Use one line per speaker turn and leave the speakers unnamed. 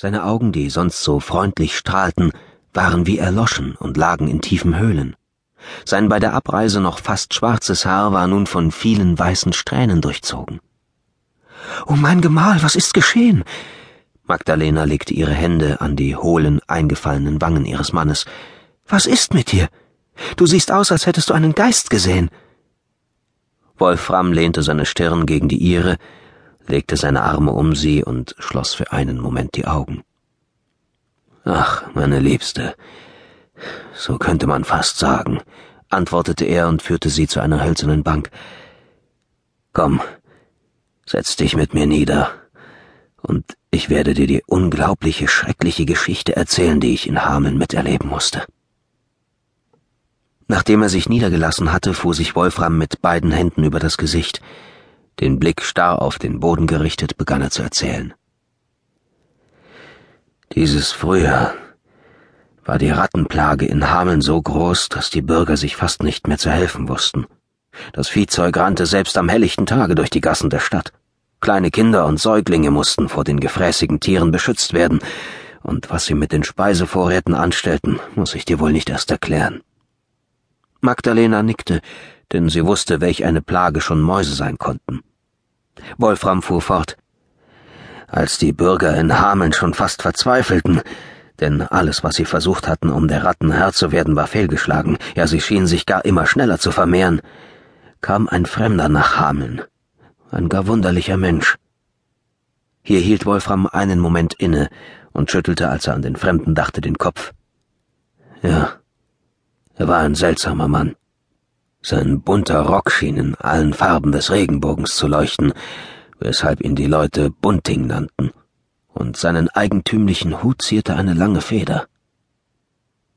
Seine Augen, die sonst so freundlich strahlten, waren wie erloschen und lagen in tiefen Höhlen. Sein bei der Abreise noch fast schwarzes Haar war nun von vielen weißen Strähnen durchzogen.
Oh mein Gemahl, was ist geschehen?
Magdalena legte ihre Hände an die hohlen, eingefallenen Wangen ihres Mannes.
Was ist mit dir? Du siehst aus, als hättest du einen Geist gesehen.
Wolfram lehnte seine Stirn gegen die ihre, legte seine Arme um sie und schloss für einen Moment die Augen. Ach, meine Liebste, so könnte man fast sagen, antwortete er und führte sie zu einer hölzernen Bank. Komm, setz dich mit mir nieder, und ich werde dir die unglaubliche, schreckliche Geschichte erzählen, die ich in Hameln miterleben musste. Nachdem er sich niedergelassen hatte, fuhr sich Wolfram mit beiden Händen über das Gesicht. Den Blick starr auf den Boden gerichtet, begann er zu erzählen. Dieses Frühjahr war die Rattenplage in Hameln so groß, dass die Bürger sich fast nicht mehr zu helfen wussten. Das Viehzeug rannte selbst am helllichten Tage durch die Gassen der Stadt. Kleine Kinder und Säuglinge mussten vor den gefräßigen Tieren beschützt werden, und was sie mit den Speisevorräten anstellten, muss ich dir wohl nicht erst erklären. Magdalena nickte, denn sie wusste, welch eine Plage schon Mäuse sein konnten. Wolfram fuhr fort. Als die Bürger in Hameln schon fast verzweifelten, denn alles, was sie versucht hatten, um der Ratten Herr zu werden, war fehlgeschlagen, ja sie schienen sich gar immer schneller zu vermehren, kam ein Fremder nach Hameln, ein gar wunderlicher Mensch. Hier hielt Wolfram einen Moment inne und schüttelte, als er an den Fremden dachte, den Kopf. Ja, er war ein seltsamer Mann. Sein bunter Rock schien in allen Farben des Regenbogens zu leuchten, weshalb ihn die Leute Bunting nannten, und seinen eigentümlichen Hut zierte eine lange Feder.